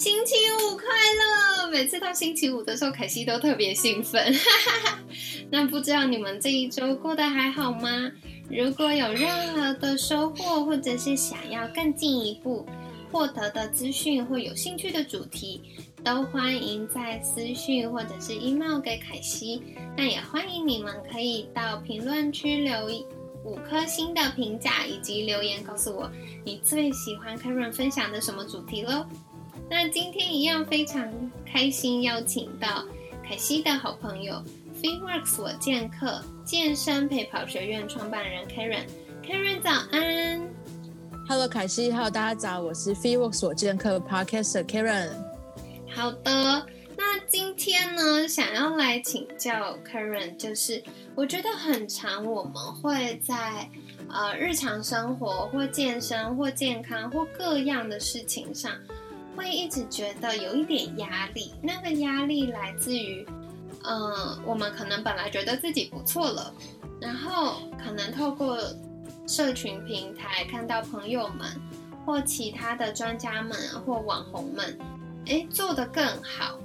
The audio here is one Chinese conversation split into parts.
星期五快乐！每次到星期五的时候，凯西都特别兴奋。那不知道你们这一周过得还好吗？如果有任何的收获，或者是想要更进一步获得的资讯或有兴趣的主题，都欢迎在私讯或者是 email 给凯西。那也欢迎你们可以到评论区留五颗星的评价，以及留言告诉我你最喜欢 Karen 分享的什么主题喽。那今天一样非常开心，邀请到凯西的好朋友 FitWorks 我健客健身陪跑学院创办人 Karen。Karen 早安，Hello 凯西，Hello 大家早，我是 FitWorks 我健客 Podcaster Karen。好的，那今天呢，想要来请教 Karen，就是我觉得很长，我们会在呃日常生活或健身或健康或各样的事情上。会一直觉得有一点压力，那个压力来自于，嗯，我们可能本来觉得自己不错了，然后可能透过社群平台看到朋友们或其他的专家们或网红们，哎，做得更好，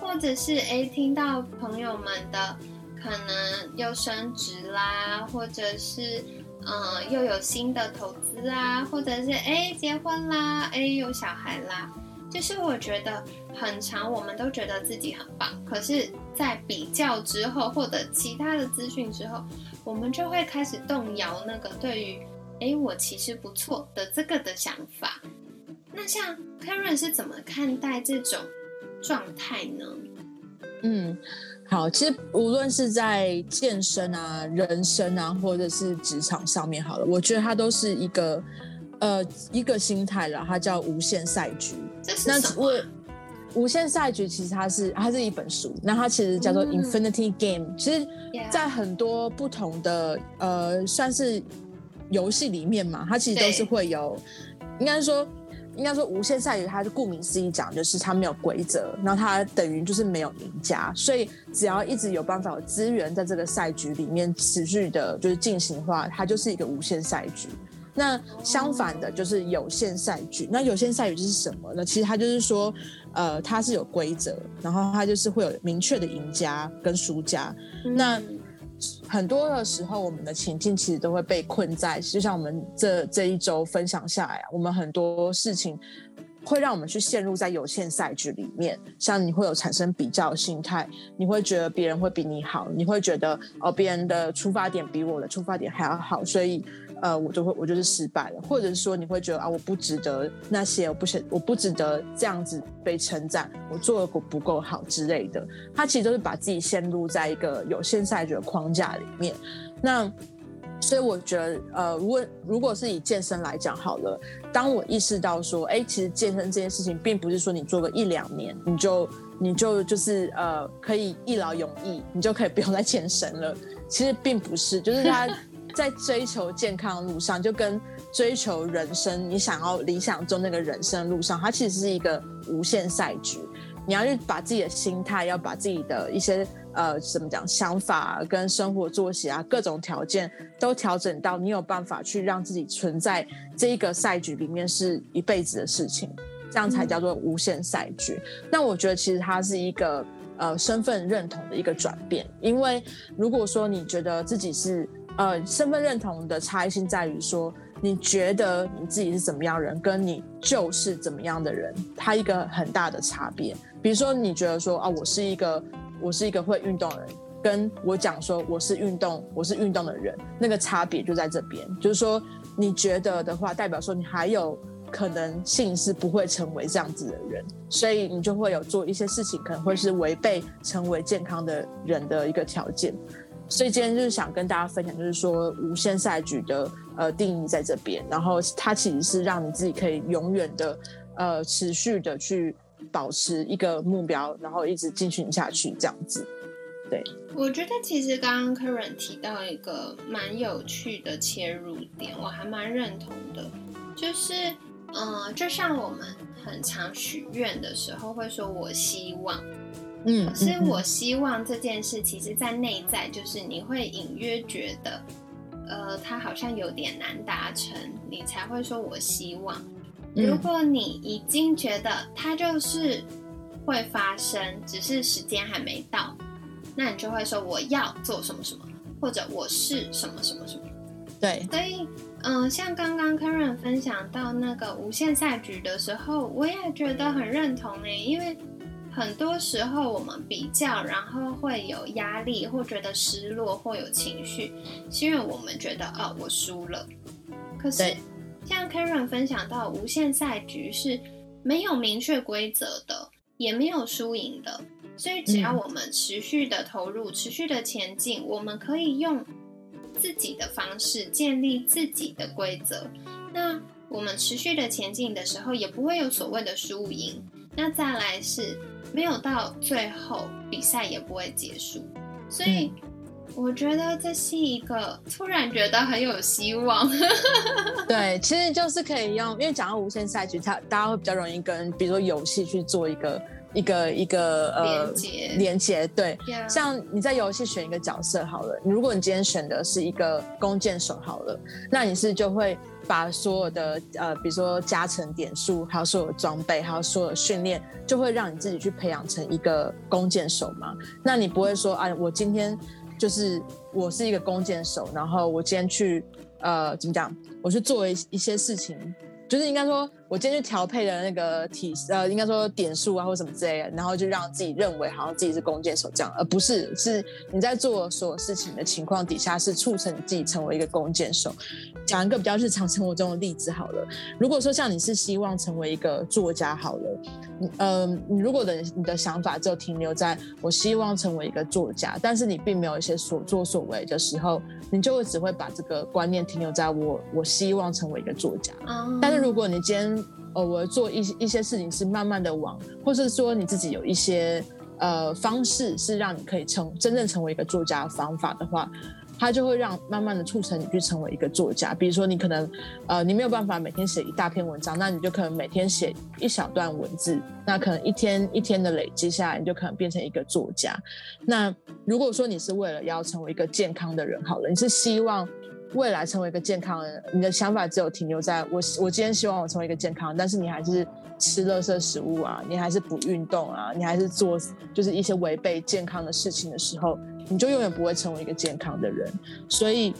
或者是哎听到朋友们的可能又升职啦，或者是嗯又有新的投资啊，或者是哎结婚啦，哎有小孩啦。就是我觉得很长，我们都觉得自己很棒，可是，在比较之后，或者其他的资讯之后，我们就会开始动摇那个对于“哎，我其实不错”的这个的想法。那像 Karen 是怎么看待这种状态呢？嗯，好，其实无论是在健身啊、人生啊，或者是职场上面，好了，我觉得它都是一个。呃，一个心态了，它叫无限赛局。那我无限赛局其实它是它是一本书，那它其实叫做 Infinity Game。其实，在很多不同的呃，算是游戏里面嘛，它其实都是会有，应该说应该说无限赛局，它是顾名思义讲，就是它没有规则，然后它等于就是没有赢家，所以只要一直有办法有资源在这个赛局里面持续的，就是进行的话，它就是一个无限赛局。那相反的，就是有限赛局。那有限赛局是什么呢？其实它就是说，呃，它是有规则，然后它就是会有明确的赢家跟输家。那很多的时候，我们的情境其实都会被困在，就像我们这这一周分享下来，啊我们很多事情会让我们去陷入在有限赛局里面。像你会有产生比较心态，你会觉得别人会比你好，你会觉得哦，别人的出发点比我的出发点还要好，所以。呃，我就会我就是失败了，或者是说你会觉得啊，我不值得那些，我不是我不值得这样子被称赞，我做的不不够好之类的。他其实都是把自己陷入在一个有限赛局的框架里面。那所以我觉得，呃，如果如果是以健身来讲好了，当我意识到说，哎，其实健身这件事情，并不是说你做个一两年，你就你就就是呃可以一劳永逸，你就可以不用再健身了。其实并不是，就是他。在追求健康的路上，就跟追求人生，你想要理想中那个人生路上，它其实是一个无限赛局。你要去把自己的心态，要把自己的一些呃怎么讲想法跟生活作息啊，各种条件都调整到你有办法去让自己存在这一个赛局里面是一辈子的事情，这样才叫做无限赛局。那我觉得其实它是一个呃身份认同的一个转变，因为如果说你觉得自己是。呃，身份认同的差异性在于说，你觉得你自己是怎么样人，跟你就是怎么样的人，它一个很大的差别。比如说，你觉得说啊，我是一个我是一个会运动的人，跟我讲说我是运动我是运动的人，那个差别就在这边。就是说，你觉得的话，代表说你还有可能性是不会成为这样子的人，所以你就会有做一些事情，可能会是违背成为健康的人的一个条件。所以今天就是想跟大家分享，就是说无限赛局的呃定义在这边，然后它其实是让你自己可以永远的呃持续的去保持一个目标，然后一直进行下去这样子。对，我觉得其实刚刚 Karen 提到一个蛮有趣的切入点，我还蛮认同的，就是嗯，就像我们很常许愿的时候会说“我希望”，嗯，可是我希望这件事，其实在内在就是你会隐约觉得，呃，它好像有点难达成，你才会说我希望。如果你已经觉得它就是会发生，只是时间还没到，那你就会说我要做什么什么，或者我是什么什么什么。对，所以嗯，像刚刚 Karen 分享到那个无限赛局的时候，我也觉得很认同诶，因为很多时候我们比较，然后会有压力，或觉得失落，或有情绪，是因为我们觉得哦，我输了。可是。像 Karen 分享到，无限赛局是没有明确规则的，也没有输赢的，所以只要我们持续的投入，持续的前进，我们可以用自己的方式建立自己的规则。那我们持续的前进的时候，也不会有所谓的输赢。那再来是没有到最后，比赛也不会结束，所以。我觉得这是一个突然觉得很有希望。对，其实就是可以用，因为讲到无限赛局，它大家会比较容易跟，比如说游戏去做一个一个一个呃连接。连接对，像你在游戏选一个角色好了，如果你今天选的是一个弓箭手好了，那你是就会把所有的呃，比如说加成点数，还有所有的装备，还有所有的训练，就会让你自己去培养成一个弓箭手嘛？那你不会说啊，我今天。就是我是一个弓箭手，然后我今天去，呃，怎么讲？我去做一一些事情，就是应该说，我今天去调配的那个体，呃，应该说点数啊，或什么之类的，然后就让自己认为好像自己是弓箭手这样，而不是是你在做所有事情的情况底下，是促成你自己成为一个弓箭手。讲一个比较日常生活中的例子好了。如果说像你是希望成为一个作家好了，嗯，你如果的你的想法就停留在我希望成为一个作家，但是你并没有一些所作所为的时候，你就会只会把这个观念停留在我我希望成为一个作家。但是如果你今天呃，我做一一些事情是慢慢的往，或是说你自己有一些呃方式是让你可以成真正成为一个作家的方法的话。它就会让慢慢的促成你去成为一个作家。比如说，你可能，呃，你没有办法每天写一大篇文章，那你就可能每天写一小段文字，那可能一天一天的累积下来，你就可能变成一个作家。那如果说你是为了要成为一个健康的人，好了，你是希望未来成为一个健康人，你的想法只有停留在我，我今天希望我成为一个健康，但是你还是吃垃圾食物啊，你还是不运动啊，你还是做就是一些违背健康的事情的时候。你就永远不会成为一个健康的人，所以，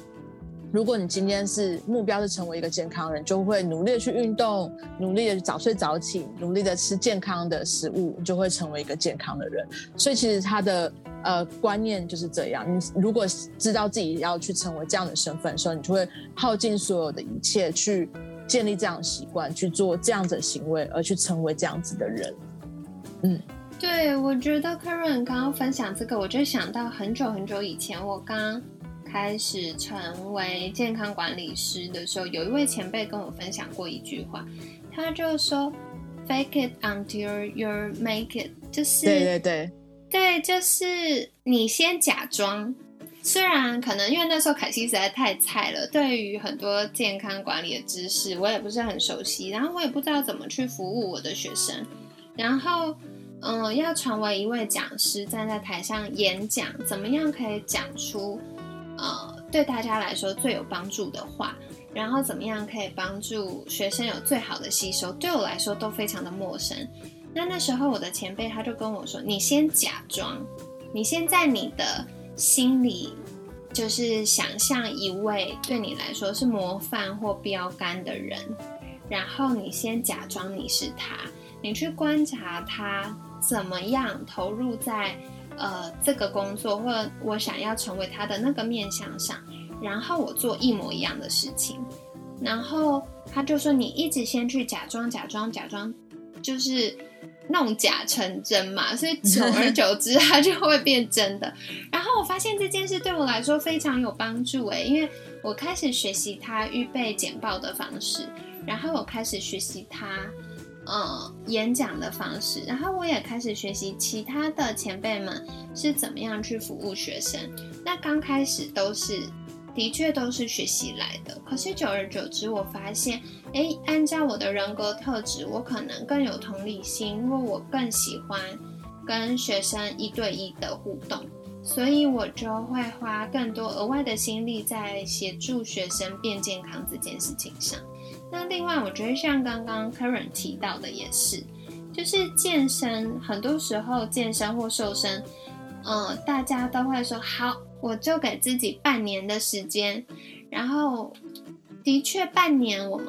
如果你今天是目标是成为一个健康人，就会努力的去运动，努力的早睡早起，努力的吃健康的食物，就会成为一个健康的人。所以，其实他的呃观念就是这样。你如果知道自己要去成为这样的身份的时候，你就会耗尽所有的一切去建立这样的习惯，去做这样的行为，而去成为这样子的人。嗯。对，我觉得 Karen 刚刚分享这个，我就想到很久很久以前，我刚开始成为健康管理师的时候，有一位前辈跟我分享过一句话，他就说：“Fake it until you make it。”就是对对对对，就是你先假装。虽然可能因为那时候凯西实在太菜了，对于很多健康管理的知识我也不是很熟悉，然后我也不知道怎么去服务我的学生，然后。嗯，要成为一位讲师，站在台上演讲，怎么样可以讲出呃对大家来说最有帮助的话？然后怎么样可以帮助学生有最好的吸收？对我来说都非常的陌生。那那时候我的前辈他就跟我说：“你先假装，你先在你的心里就是想象一位对你来说是模范或标杆的人，然后你先假装你是他，你去观察他。”怎么样投入在呃这个工作，或我想要成为他的那个面向上，然后我做一模一样的事情，然后他就说你一直先去假装假装假装，就是弄假成真嘛，所以久而久之他就会变真的。然后我发现这件事对我来说非常有帮助诶，因为我开始学习他预备简报的方式，然后我开始学习他。呃演讲的方式，然后我也开始学习其他的前辈们是怎么样去服务学生。那刚开始都是的确都是学习来的，可是久而久之，我发现，哎，按照我的人格特质，我可能更有同理心，因为我更喜欢跟学生一对一的互动。所以我就会花更多额外的心力在协助学生变健康这件事情上。那另外，我觉得像刚刚 Karen 提到的也是，就是健身，很多时候健身或瘦身，嗯，大家都会说好，我就给自己半年的时间。然后，的确半年我们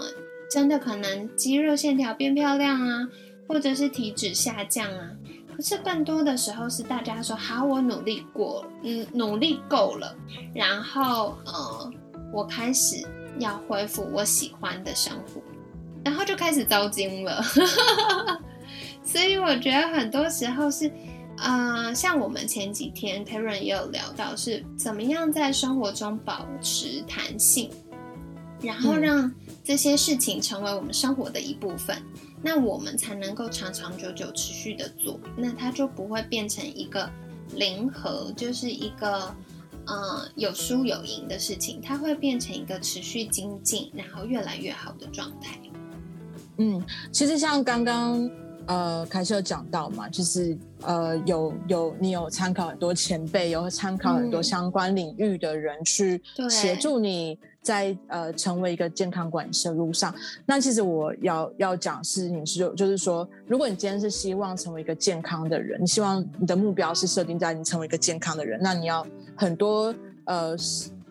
真的可能肌肉线条变漂亮啊，或者是体脂下降啊。可是更多的时候是大家说好，我努力过，嗯，努力够了，然后呃，我开始要恢复我喜欢的生活，然后就开始糟心了。所以我觉得很多时候是，呃，像我们前几天 Karen 也有聊到，是怎么样在生活中保持弹性，然后让这些事情成为我们生活的一部分。那我们才能够长长久久持续的做，那它就不会变成一个零和，就是一个嗯有输有赢的事情，它会变成一个持续精进，然后越来越好的状态。嗯，其实像刚刚呃凯瑟讲到嘛，就是呃有有你有参考很多前辈，有参考很多相关领域的人去协助你。在呃成为一个健康管理师的路上，那其实我要要讲是你是就是说，如果你今天是希望成为一个健康的人，你希望你的目标是设定在你成为一个健康的人，那你要很多呃。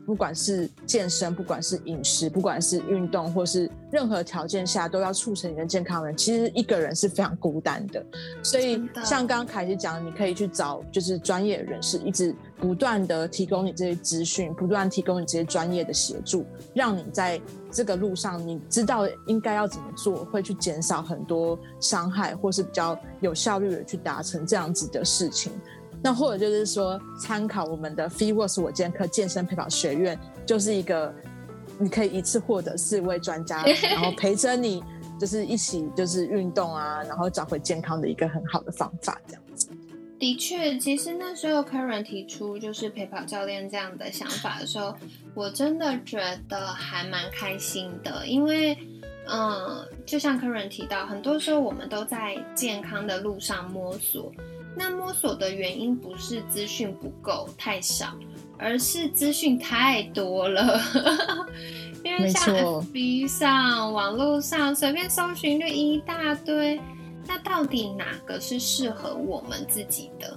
不管是健身，不管是饮食，不管是运动，或是任何条件下都要促成你的健康人，其实一个人是非常孤单的。所以像刚刚凯西讲，你可以去找就是专业人士，一直不断的提供你这些资讯，不断提供你这些专业的协助，让你在这个路上，你知道应该要怎么做，会去减少很多伤害，或是比较有效率的去达成这样子的事情。那或者就是说，参考我们的 FeeWorks 我健课健身陪跑学院，就是一个你可以一次获得四位专家，然后陪着你，就是一起就是运动啊，然后找回健康的一个很好的方法，这样子。的确，其实那时候 Karen 提出就是陪跑教练这样的想法的时候，我真的觉得还蛮开心的，因为嗯，就像 Karen 提到，很多时候我们都在健康的路上摸索。那摸索的原因不是资讯不够太少，而是资讯太多了。因为像 FB 上、网络上随便搜寻就一大堆，那到底哪个是适合我们自己的？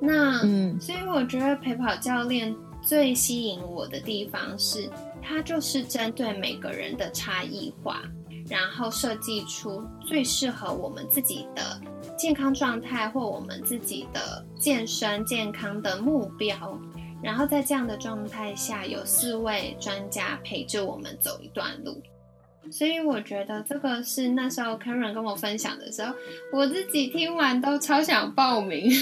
那嗯，所以我觉得陪跑教练最吸引我的地方是，它就是针对每个人的差异化。然后设计出最适合我们自己的健康状态或我们自己的健身健康的目标，然后在这样的状态下，有四位专家陪着我们走一段路。所以我觉得这个是那时候 Karen 跟我分享的时候，我自己听完都超想报名。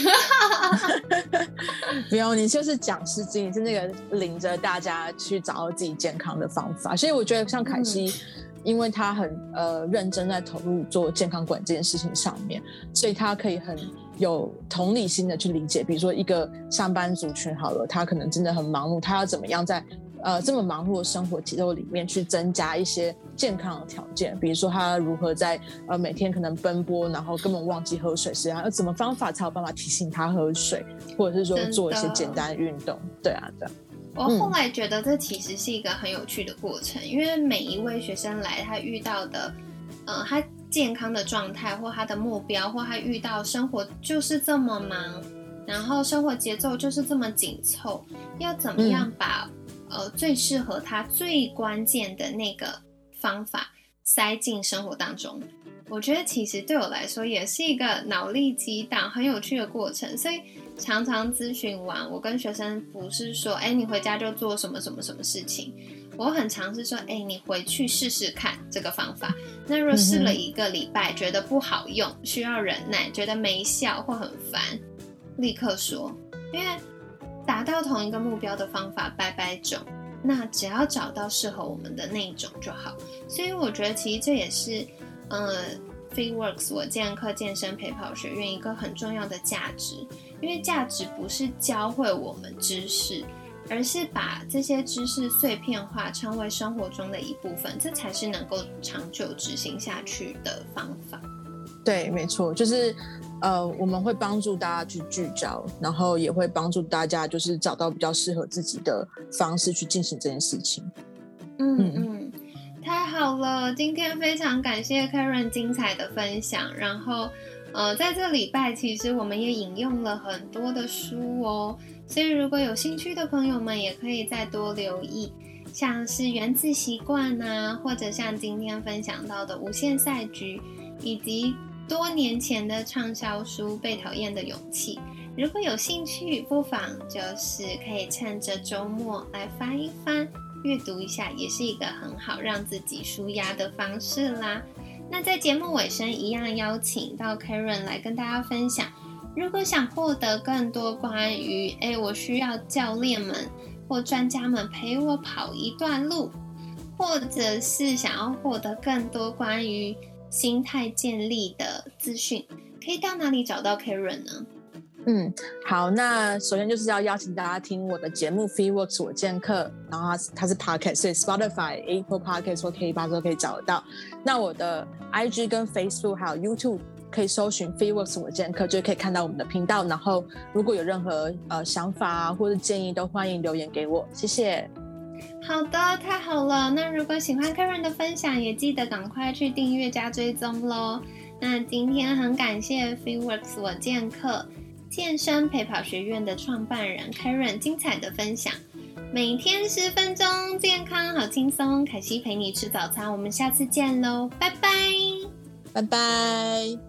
不用，你就是讲师经理，是那个领着大家去找到自己健康的方法。所以我觉得像凯西。因为他很呃认真在投入做健康管这件事情上面，所以他可以很有同理心的去理解，比如说一个上班族群好了，他可能真的很忙碌，他要怎么样在呃这么忙碌的生活节奏里面去增加一些健康的条件，比如说他如何在呃每天可能奔波，然后根本忘记喝水时，要怎么方法才有办法提醒他喝水，或者是说做一些简单的运动，对啊，对。我后来觉得这其实是一个很有趣的过程，因为每一位学生来，他遇到的，呃，他健康的状态或他的目标，或他遇到生活就是这么忙，然后生活节奏就是这么紧凑，要怎么样把呃最适合他、最关键的那个方法塞进生活当中？我觉得其实对我来说也是一个脑力激荡、很有趣的过程，所以。常常咨询完，我跟学生不是说，哎，你回家就做什么什么什么事情。我很尝试说，哎，你回去试试看这个方法。那若试了一个礼拜，觉得不好用，需要忍耐，觉得没效或很烦，立刻说，因为达到同一个目标的方法百百种，那只要找到适合我们的那一种就好。所以我觉得其实这也是，呃。FitWorks 我健课健身陪跑学院一个很重要的价值，因为价值不是教会我们知识，而是把这些知识碎片化，成为生活中的一部分，这才是能够长久执行下去的方法。对，没错，就是呃，我们会帮助大家去聚焦，然后也会帮助大家就是找到比较适合自己的方式去进行这件事情。嗯嗯，太好了！今天非常感谢 Karen 精彩的分享。然后，呃，在这礼拜其实我们也引用了很多的书哦，所以如果有兴趣的朋友们，也可以再多留意，像是《原子习惯》呐，或者像今天分享到的《无限赛局》，以及多年前的畅销书《被讨厌的勇气》。如果有兴趣，不妨就是可以趁着周末来翻一翻。阅读一下也是一个很好让自己舒压的方式啦。那在节目尾声，一样邀请到 Karen 来跟大家分享。如果想获得更多关于“哎，我需要教练们或专家们陪我跑一段路”，或者是想要获得更多关于心态建立的资讯，可以到哪里找到 Karen 呢？嗯，好，那首先就是要邀请大家听我的节目《Free Works 我见客》，然后它它是 Podcast，所以 Spotify、Apple Podcast 或 K 八都可以找得到。那我的 IG 跟 Facebook 还有 YouTube 可以搜寻 Free Works 我见客，就可以看到我们的频道。然后如果有任何呃想法啊或者建议，都欢迎留言给我，谢谢。好的，太好了。那如果喜欢 Karen 的分享，也记得赶快去订阅加追踪喽。那今天很感谢 Free Works 我见客。健身陪跑学院的创办人 Karen 精彩的分享，每天十分钟，健康好轻松。凯西陪你吃早餐，我们下次见喽，拜拜，拜拜。